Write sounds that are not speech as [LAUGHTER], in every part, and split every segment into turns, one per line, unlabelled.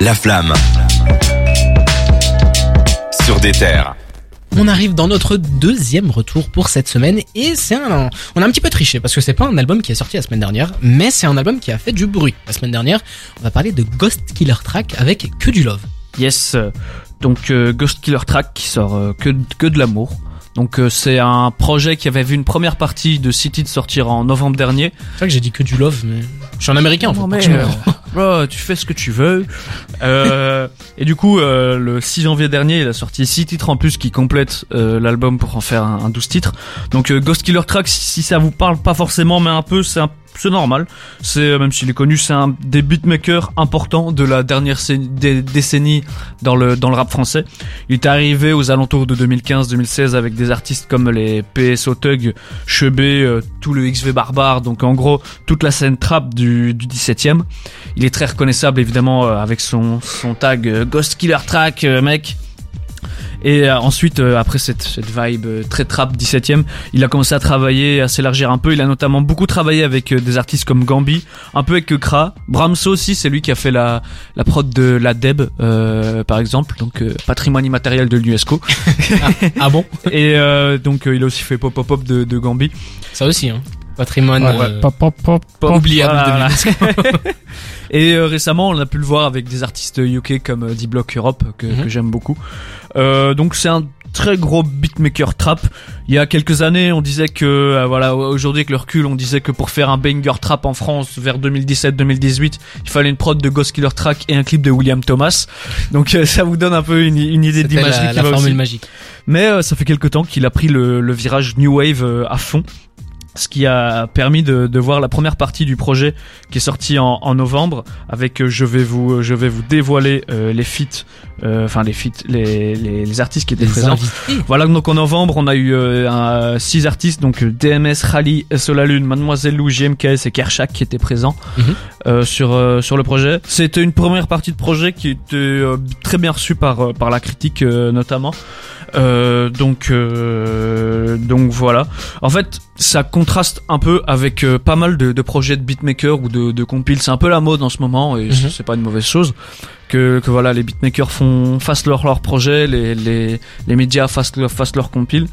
La flamme. Sur des terres.
On arrive dans notre deuxième retour pour cette semaine et c'est un, on a un petit peu triché parce que c'est pas un album qui est sorti la semaine dernière, mais c'est un album qui a fait du bruit la semaine dernière. On va parler de Ghost Killer Track avec que du love.
Yes, euh, donc euh, Ghost Killer Track qui sort euh, que, que de l'amour. Donc euh, c'est un projet qui avait vu une première partie de City de sortir en novembre dernier.
C'est vrai que j'ai dit que du love, mais je suis un américain en fait.
Non,
pas
mais, ouais, tu fais ce que tu veux. Euh, et du coup, euh, le 6 janvier dernier, il a sorti 6 titres en plus qui complètent euh, l'album pour en faire un, un 12 titres. Donc euh, Ghost Killer Track, si, si ça vous parle pas forcément, mais un peu, c'est un c'est normal. C'est euh, même s'il est connu, c'est un des beatmakers importants de la dernière décennie dans le rap français. Il est arrivé aux alentours de 2015-2016 avec des artistes comme les PSO Tug, Chebet, euh, tout le XV Barbare, donc en gros toute la scène trap du, du 17e. Il est très reconnaissable évidemment euh, avec son, tag Ghost Killer Track, mec. Et euh, ensuite, euh, après cette, cette vibe euh, très trap 17ème, il a commencé à travailler, à s'élargir un peu. Il a notamment beaucoup travaillé avec euh, des artistes comme Gambi, un peu avec Kra. Bramso aussi, c'est lui qui a fait la, la prod de la Deb, euh, par exemple, donc euh, patrimoine immatériel de l'UNESCO. [LAUGHS]
Ah bon?
Et euh, donc euh, il a aussi fait Pop Pop Pop de, de Gambi.
Ça aussi, hein. Patrimoine
Ouais,
euh,
Pop Pop Pop Pop.
oubliable
Voilà.
de. [LAUGHS]
Et euh, récemment, on a pu le voir avec des artistes UK comme euh, D-Block Europe que,
Mhm.
que j'aime beaucoup. Euh, donc c'est un très gros beatmaker trap. Il y a quelques années, on disait que euh, voilà, aujourd'hui avec le recul, on disait que pour faire un banger trap en France vers 2017-2018, il fallait une prod de Ghost Killer Track et un clip de William Thomas. Donc euh, ça vous donne un peu une, une idée d'imagerie
la,
qui
la
va
formule
aussi.
magique.
Mais euh, ça fait quelque temps qu'il a pris le, le virage New Wave euh, à fond. Ce qui a permis de, de voir la première partie du projet qui est sorti en, en novembre avec euh, je vais vous euh, je vais vous dévoiler euh, les feats euh, enfin les feats les, les, les artistes qui étaient
Les
présents
invités.
voilà donc en novembre on a eu euh, un- six artistes donc euh, DMS, Rally, Solalune, Mademoiselle Lou, JMKS et Kershak qui étaient présents
Mhm.
euh, sur euh, sur le projet. C'était une première partie de projet qui était euh, très bien reçue par euh, par la critique euh, notamment. Euh, donc euh, donc voilà. En fait, ça contraste un peu avec euh, pas mal de, de projets de beatmakers ou de, de compiles. C'est un peu la mode en ce moment et
Mhm.
c'est pas une mauvaise chose que, que voilà les beatmakers font fassent leur leur projet, les les les médias fassent leur fassent leur compile.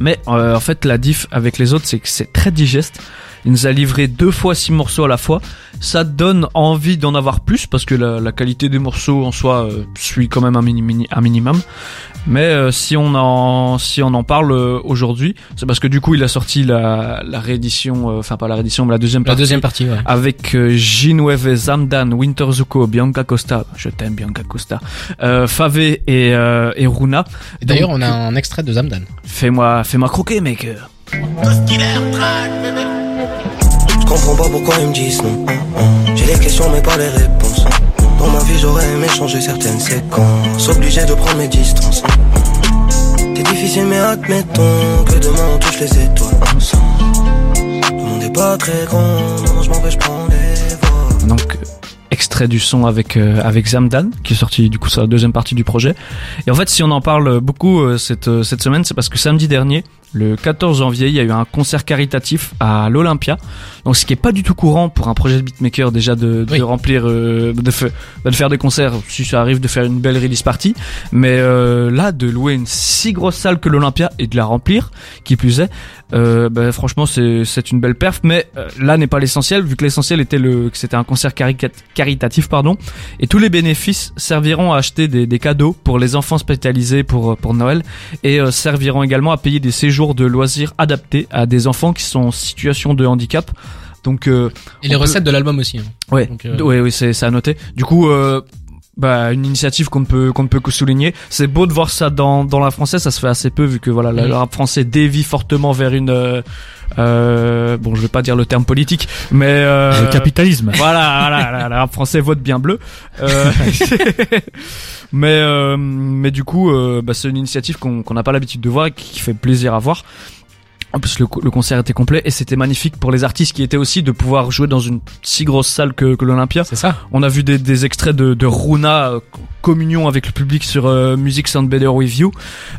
Mais euh, en fait, la diff avec les autres, c'est que c'est très digeste. Il nous a livré deux fois six morceaux à la fois. Ça donne envie d'en avoir plus parce que la, la qualité des morceaux en soi euh, suit quand même un, mini, mini- un minimum. Mais euh, si on en si on en parle euh, aujourd'hui, c'est parce que du coup il a sorti la, la réédition, euh, enfin pas la réédition, mais la deuxième
La
partie
deuxième partie, ouais.
avec euh, Ginweve, Zamdan, Winter Zuko, Bianca Costa, je t'aime Bianca Costa, euh, Fave et, euh, et Runa.
Et D'ailleurs,
Donc,
on a un extrait de Zamdan.
Fais-moi, fais-moi croquer, mec.
Je comprends pas pourquoi ils me disent non. J'ai les questions mais pas les réponses. Dans ma vie j'aurais aimé changer certaines séquences. Obligé de prendre mes distances. C'est difficile mais admettons que demain on touche les étoiles. Le monde est pas très grand, je m'en vais, je prends les vols.
Donc extrait du son avec euh, avec Zamdan qui est sorti du coup la deuxième partie du projet. Et en fait, si on en parle beaucoup euh, cette euh, cette semaine, c'est parce que samedi dernier, le 14 janvier, il y a eu un concert caritatif à l'Olympia. Donc ce qui est pas du tout courant pour un projet de beatmaker déjà de, de
Oui.
remplir euh, de, fa- de faire des concerts si ça arrive de faire une belle release party mais euh, là de louer une si grosse salle que l'Olympia et de la remplir qui plus est euh, bah, franchement c'est une belle perf mais euh, là n'est pas l'essentiel vu que l'essentiel était le que c'était un concert caritatif pardon et tous les bénéfices serviront à acheter des, des cadeaux pour les enfants spécialisés pour pour Noël et euh, serviront également à payer des séjours de loisirs adaptés à des enfants qui sont en situation de handicap donc euh,
Et les
peut-
recettes de l'album aussi. hein.
Ouais,
Donc, euh,
ouais, oui, c'est c'est à noter. Du coup, euh, bah une initiative qu'on ne peut qu'on ne peut que souligner. C'est beau de voir ça dans dans la française, ça se fait assez peu vu que voilà le rap français dévie fortement vers une euh, euh, bon, je vais pas dire le terme politique, mais euh,
Le capitalisme.
voilà, voilà, la- le rap français vote bien bleu. Euh, [LAUGHS] mais euh, mais du coup, euh, bah, c'est une initiative qu'on qu'on n'a pas l'habitude de voir et qui fait plaisir à voir. En plus, le, le concert était complet et c'était magnifique pour les artistes qui étaient aussi de pouvoir jouer dans une si grosse salle que, que l'Olympia.
C'est ça.
On a vu des, des extraits de, de Runa euh, communion avec le public sur euh, Music Sound Better With You.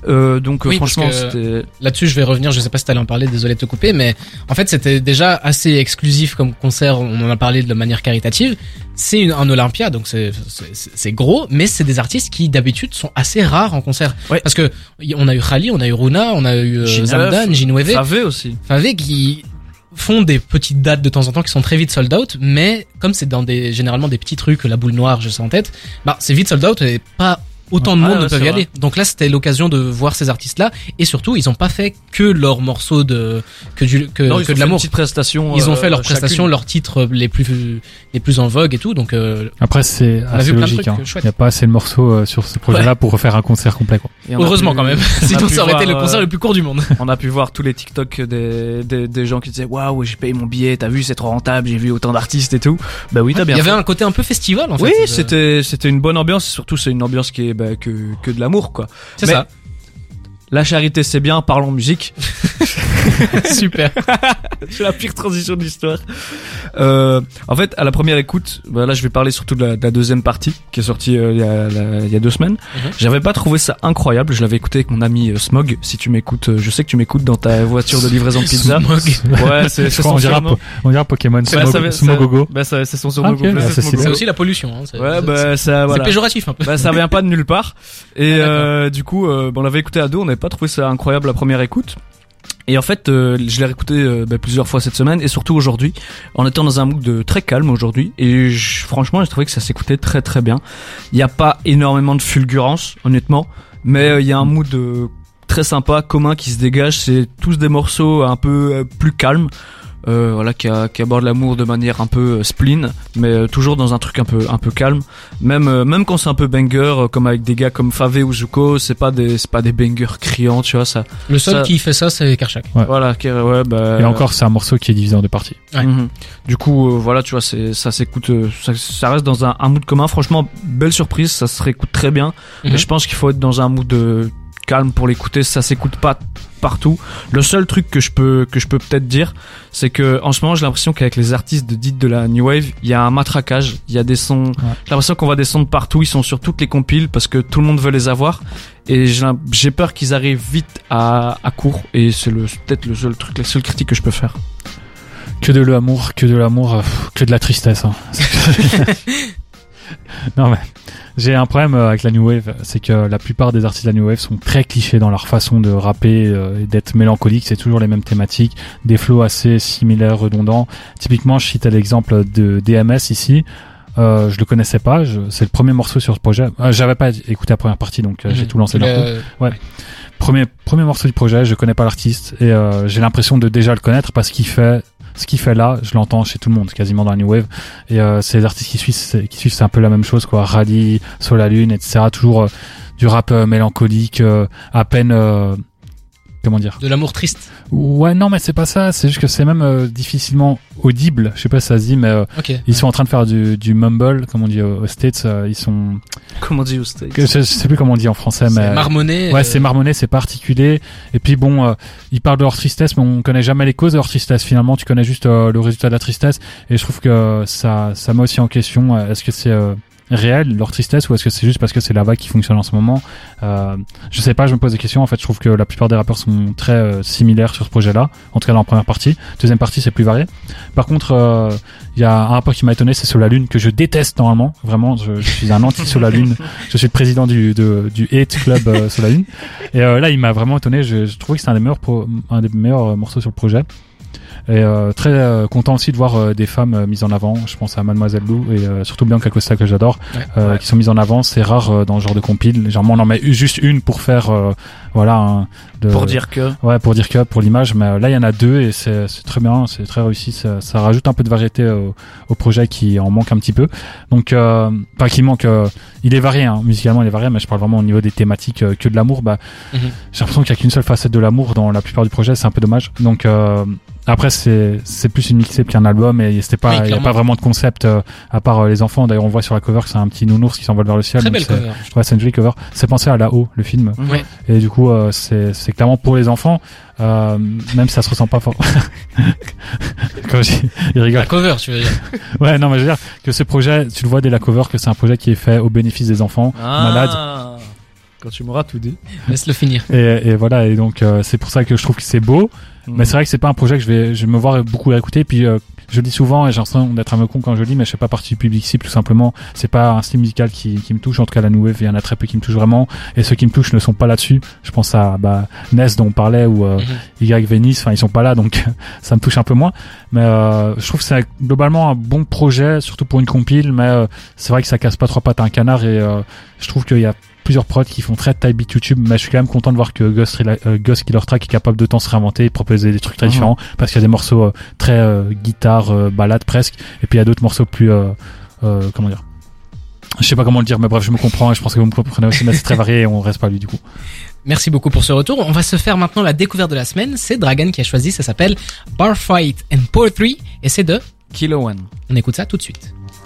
Euh, donc euh,
Oui,
franchement, c'était
Là-dessus, je vais revenir. Je sais pas si t'allais en parler. Désolé de te couper, mais en fait, c'était déjà assez exclusif comme concert. On en a parlé de manière caritative. C'est une- un Olympia, donc c'est c'est- c'est gros, mais c'est des artistes qui d'habitude sont assez rares en concert.
Ouais.
Parce que on a eu Khali, on a eu Runa, on a eu
J9,
Zamdan, Ginweve,
Favé aussi.
Favé qui font des petites dates de temps en temps qui sont très vite sold out, mais comme c'est dans des généralement des petits trucs, la boule noire, je sais en tête, bah c'est vite sold out et pas autant de
Ouais,
monde
ouais,
ne peuvent y
vrai.
aller. Donc là, c'était l'occasion de voir ces artistes-là et surtout, ils ont pas fait que leurs morceaux de que du que,
Non,
que
ont fait
de l'amour.
petite prestation.
Ils ont
euh,
fait leurs
chacune.
prestations, leurs titres les plus les plus en vogue et tout. Donc euh,
Après, c'est assez logique. hein. Il n'y a pas assez de morceaux euh, sur ce projet-là pour refaire un concert complet. Quoi.
Heureusement
pu-
quand même, [LAUGHS] sinon ça aurait été le concert
euh,
le plus court du monde.
On a pu voir tous les TikTok des, des, des gens qui disaient waouh j'ai payé mon billet t'as vu c'est trop rentable j'ai vu autant d'artistes et tout bah oui t'as
Il
bien
y avait un côté un peu festival en fait.
oui c'était c'était une bonne ambiance surtout c'est une ambiance qui est bah, que que de l'amour quoi
c'est ça.
La charité c'est bien parlons musique [LAUGHS]
Super. [LAUGHS]
c'est la pire transition de l'histoire euh, en fait à la première écoute bah, là je vais parler surtout de la, de la deuxième partie qui est sortie euh, il y a la- il y a deux semaines
Mhm.
j'avais pas trouvé ça incroyable je l'avais écouté avec mon ami euh, Smog si tu m'écoutes euh, je sais que tu m'écoutes dans ta voiture de livraison de pizza ouais [LAUGHS] c'est son
on dira, on dira Pokémon
Bah,
Smogogo.
Bah, ça- c'est son surnom
ah,
c'est
ça,
Smogogo.
C'est aussi la pollution. Hein. C'est-
Ouais, bah, ça,
c'est
voilà.
péjoratif un peu.
Bah, ça vient pas de nulle part. Et,
Ah,
euh, du coup, euh, bon, on l'avait écouté à deux, on n'avait pas trouvé ça incroyable la première écoute. Et en fait, euh, je l'ai réécouté euh, bah, plusieurs fois cette semaine et surtout aujourd'hui, en étant dans un mood de très calme aujourd'hui. Et franchement, j'ai trouvé que ça s'écoutait très très bien. Il n'y a pas énormément de fulgurance, honnêtement, mais euh, il y a un mood très sympa, commun qui se dégage. C'est tous des morceaux un peu plus calmes. Euh, voilà qui, a- qui aborde l'amour de manière un peu euh, spleen mais euh, toujours dans un truc un peu un peu calme même euh, même quand c'est un peu banger comme avec des gars comme Favé ou Zuko c'est pas des c'est pas des bangers criants tu vois ça
Le seul
Ça-
qui fait ça, c'est Karchak.
Ouais.
voilà ouais bah
Et encore, c'est un morceau qui est divisé en deux parties.
Ouais.
Mhm. Du coup, euh, voilà, tu vois, c'est ça s'écoute, ça, ça reste dans un, un mood commun. Franchement, belle surprise, ça se réécoute très bien.
Mhm.
Mais je pense qu'il faut être dans un mood euh, calme pour l'écouter. Ça s'écoute pas partout. Le seul truc que je peux que je peux peut-être dire, c'est que en ce moment, j'ai l'impression qu'avec les artistes de dites de la new wave, il y a un matraquage. Il y a des sons. J'ai l'impression qu'on voit des sons de partout. Ils sont sur toutes les compiles parce que tout le monde veut les avoir. Et j'ai peur qu'ils arrivent vite à, à court. Et c'est le peut-être le seul truc, la seule critique que je peux faire.
Que de l'amour, que de l'amour, euh, que de la tristesse. hein. [LAUGHS] [LAUGHS] non mais j'ai un problème euh, avec la new wave, c'est que la plupart des artistes de la new wave sont très clichés dans leur façon de rapper euh, et d'être mélancolique. C'est toujours les mêmes thématiques, des flows assez similaires, redondants. Typiquement, je cite l'exemple de DMS ici. Euh, je le connaissais pas. je- C'est le premier morceau sur ce projet. Euh, J'avais pas écouté la première partie, donc euh, j'ai
Mhm.
tout lancé d'un coup
l'as-
premier premier morceau du projet, je connais pas l'artiste et euh, j'ai l'impression de déjà le connaître parce qu'il fait ce qu'il fait là, je l'entends chez tout le monde, quasiment dans la new wave. Et euh, c'est artistes qui suivent, qui suivent, c'est un peu la même chose, quoi. Rally, Sur la Lune, etc. Toujours euh, du rap euh, mélancolique, euh, à peine. Comment dire
De l'amour triste.
Ouais, non, mais c'est pas ça. C'est juste que c'est même euh, difficilement audible. Je sais pas si ça se dit, mais euh,
Ok.
ils sont en train de faire du, du mumble, comme on dit aux aux States. euh, ils sont.
Comment dit au steak
Je, je sais plus comment on dit en français,
C'est
mais.
marmonné.
Ouais,
euh,
c'est marmonné, c'est pas articulé. Et puis bon, euh, ils parlent de leur tristesse, mais on connaît jamais les causes de leur tristesse. Finalement, tu connais juste euh, le résultat de la tristesse. Et je trouve que ça, ça met aussi en question. est-ce que c'est euh, réel leur tristesse ou est-ce que c'est juste parce que c'est la vague qui fonctionne en ce moment? Euh, Je sais pas. Je me pose des questions. En fait, je trouve que la plupart des rappeurs sont très euh, similaires sur ce projet-là. En tout cas, dans la première partie. Deuxième partie, c'est plus varié. Par contre, euh, il y a un rappeur qui m'a étonné, c'est Sur la Lune que je déteste normalement. Vraiment, je, suis un anti Sur la Lune. Je suis le président du du hate club euh, Sur la Lune. Et là, il m'a vraiment étonné. Je, je trouvais que c'est un des meilleurs un des meilleurs morceaux sur le projet. Et euh, très euh, content aussi de voir euh, des femmes euh, mises en avant. Je pense à Mademoiselle Lou et euh, surtout Bianca Costa que j'adore,
Ouais.
euh, qui sont mises en avant. C'est rare euh, dans ce genre de compile. Généralement, on en met juste une pour faire, euh, voilà, un- de,
Pour dire que.
Ouais, pour dire que pour l'image, mais euh, là il y en a deux et c'est très bien, c'est très réussi. Ça, ça rajoute un peu de variété au, au projet qui en manque un petit peu. Donc, euh, pas qui manque. euh, il est varié, hein, musicalement il est varié, mais je parle vraiment au niveau des thématiques euh, que de l'amour. Bah,
Mhm.
j'ai l'impression qu'il y a qu'une seule facette de l'amour dans la plupart du projet, c'est un peu dommage. Donc, euh, après c'est c'est plus une mixtape qu'un album et c'était pas
Oui,
il y a pas vraiment de concept euh, à part euh, les enfants. D'ailleurs, on voit sur la cover que c'est un petit nounours qui s'envole vers le ciel.
Très belle
c'est-
cover.
Ouais, c'est une jolie cover. C'est pensé à là-haut, le film.
Ouais.
Et du coup, euh, c'est c'est clairement pour les enfants, euh, même si ça se ressent pas fort. [LAUGHS] Quand je dis- il rigole.
La cover, tu veux dire.
Ouais, non, mais je veux dire que ce projet, tu le vois dès la cover, que c'est un projet qui est fait au bénéfice des enfants malades.
Quand tu m'auras tout dit.
Laisse-le finir.
Et, et voilà, et donc euh, c'est pour ça que je trouve que c'est beau. Mais c'est vrai que c'est pas un projet que je vais, je vais me voir beaucoup écouter. Puis euh, je le dis souvent et j'ai l'impression d'être un peu con quand je le dis, mais je fais pas partie du public cible tout simplement. C'est pas un style musical qui, qui me touche. En tout cas, la New Wave, il y en a très peu qui me touchent vraiment. Et ceux qui me touchent ne sont pas là-dessus. Je pense à bah, Ness dont on parlait ou euh,
Mhm.
Y Venice. Enfin, ils sont pas là, donc [LAUGHS] ça me touche un peu moins. Mais euh, je trouve que c'est globalement un bon projet, surtout pour une compile. Mais euh, c'est vrai que ça casse pas trois pattes à un canard et euh, je trouve qu'il y a plusieurs prods qui font très type beat YouTube, mais je suis quand même content de voir que Ghost, Rela- euh, Ghost Killer Track est capable de temps se réinventer et proposer des trucs très
Mhm.
différents, parce qu'il y a des morceaux euh, très euh, guitare, euh, balade presque, et puis il y a d'autres morceaux plus, euh, euh, comment dire, je sais pas comment le dire, mais bref, je me comprends et je pense que vous me comprenez aussi, mais c'est très [LAUGHS] varié et on reste pas lui du coup.
Merci beaucoup pour ce retour. On va se faire maintenant la découverte de la semaine. C'est Dragon qui a choisi. Ça s'appelle Bar Fight and Poetry. Et c'est de.
Kilo One.
On écoute ça tout de suite.